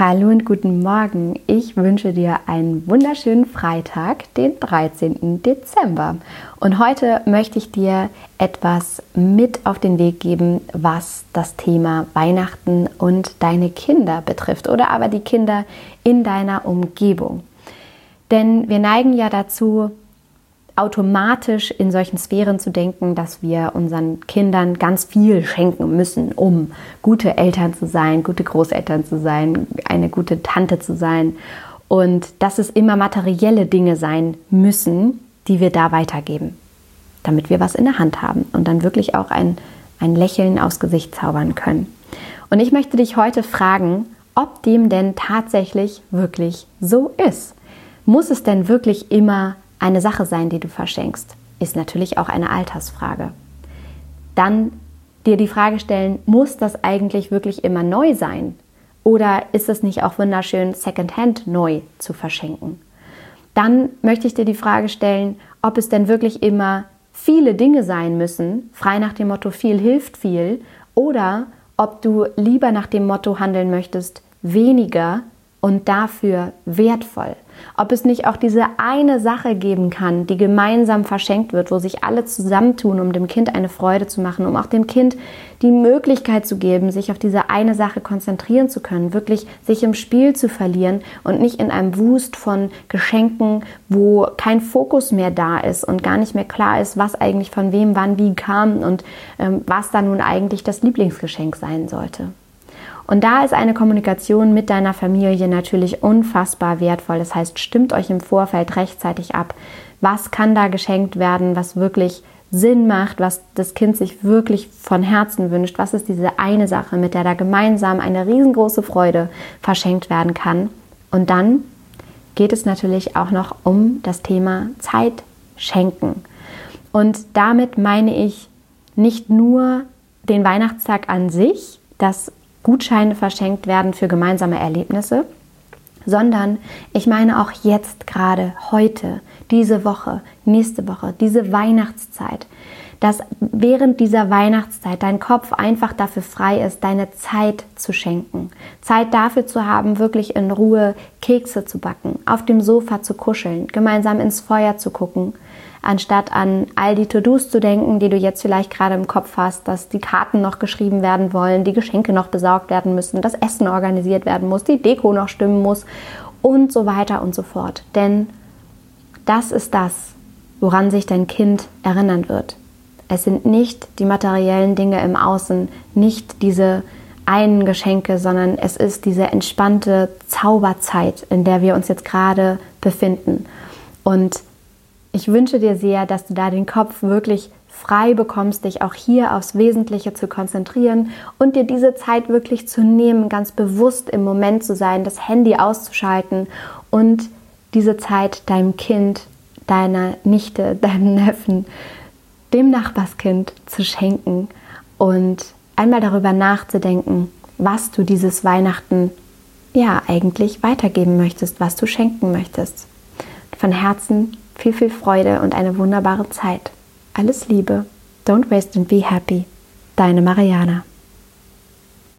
Hallo und guten Morgen. Ich wünsche dir einen wunderschönen Freitag, den 13. Dezember. Und heute möchte ich dir etwas mit auf den Weg geben, was das Thema Weihnachten und deine Kinder betrifft oder aber die Kinder in deiner Umgebung. Denn wir neigen ja dazu, automatisch in solchen Sphären zu denken, dass wir unseren Kindern ganz viel schenken müssen, um gute Eltern zu sein, gute Großeltern zu sein, eine gute Tante zu sein. Und dass es immer materielle Dinge sein müssen, die wir da weitergeben, damit wir was in der Hand haben und dann wirklich auch ein, ein Lächeln aufs Gesicht zaubern können. Und ich möchte dich heute fragen, ob dem denn tatsächlich wirklich so ist. Muss es denn wirklich immer eine Sache sein, die du verschenkst, ist natürlich auch eine Altersfrage. Dann dir die Frage stellen, muss das eigentlich wirklich immer neu sein? Oder ist es nicht auch wunderschön, Secondhand neu zu verschenken? Dann möchte ich dir die Frage stellen, ob es denn wirklich immer viele Dinge sein müssen, frei nach dem Motto viel hilft viel, oder ob du lieber nach dem Motto handeln möchtest, weniger und dafür wertvoll. Ob es nicht auch diese eine Sache geben kann, die gemeinsam verschenkt wird, wo sich alle zusammentun, um dem Kind eine Freude zu machen, um auch dem Kind die Möglichkeit zu geben, sich auf diese eine Sache konzentrieren zu können, wirklich sich im Spiel zu verlieren und nicht in einem Wust von Geschenken, wo kein Fokus mehr da ist und gar nicht mehr klar ist, was eigentlich von wem wann wie kam und ähm, was da nun eigentlich das Lieblingsgeschenk sein sollte. Und da ist eine Kommunikation mit deiner Familie natürlich unfassbar wertvoll. Das heißt, stimmt euch im Vorfeld rechtzeitig ab. Was kann da geschenkt werden, was wirklich Sinn macht, was das Kind sich wirklich von Herzen wünscht? Was ist diese eine Sache, mit der da gemeinsam eine riesengroße Freude verschenkt werden kann? Und dann geht es natürlich auch noch um das Thema Zeit schenken. Und damit meine ich nicht nur den Weihnachtstag an sich, das Gutscheine verschenkt werden für gemeinsame Erlebnisse, sondern ich meine auch jetzt gerade, heute, diese Woche, nächste Woche, diese Weihnachtszeit, dass während dieser Weihnachtszeit dein Kopf einfach dafür frei ist, deine Zeit zu schenken. Zeit dafür zu haben, wirklich in Ruhe Kekse zu backen, auf dem Sofa zu kuscheln, gemeinsam ins Feuer zu gucken, anstatt an all die To-Dos zu denken, die du jetzt vielleicht gerade im Kopf hast, dass die Karten noch geschrieben werden wollen, die Geschenke noch besorgt werden müssen, das Essen organisiert werden muss, die Deko noch stimmen muss und so weiter und so fort. Denn das ist das, woran sich dein Kind erinnern wird. Es sind nicht die materiellen Dinge im Außen, nicht diese einen Geschenke, sondern es ist diese entspannte Zauberzeit, in der wir uns jetzt gerade befinden. Und ich wünsche dir sehr, dass du da den Kopf wirklich frei bekommst, dich auch hier aufs Wesentliche zu konzentrieren und dir diese Zeit wirklich zu nehmen, ganz bewusst im Moment zu sein, das Handy auszuschalten und diese Zeit deinem Kind, deiner Nichte, deinem Neffen, dem Nachbarskind zu schenken und einmal darüber nachzudenken, was du dieses Weihnachten ja eigentlich weitergeben möchtest, was du schenken möchtest. Von Herzen viel, viel Freude und eine wunderbare Zeit. Alles Liebe. Don't waste and be happy. Deine Mariana.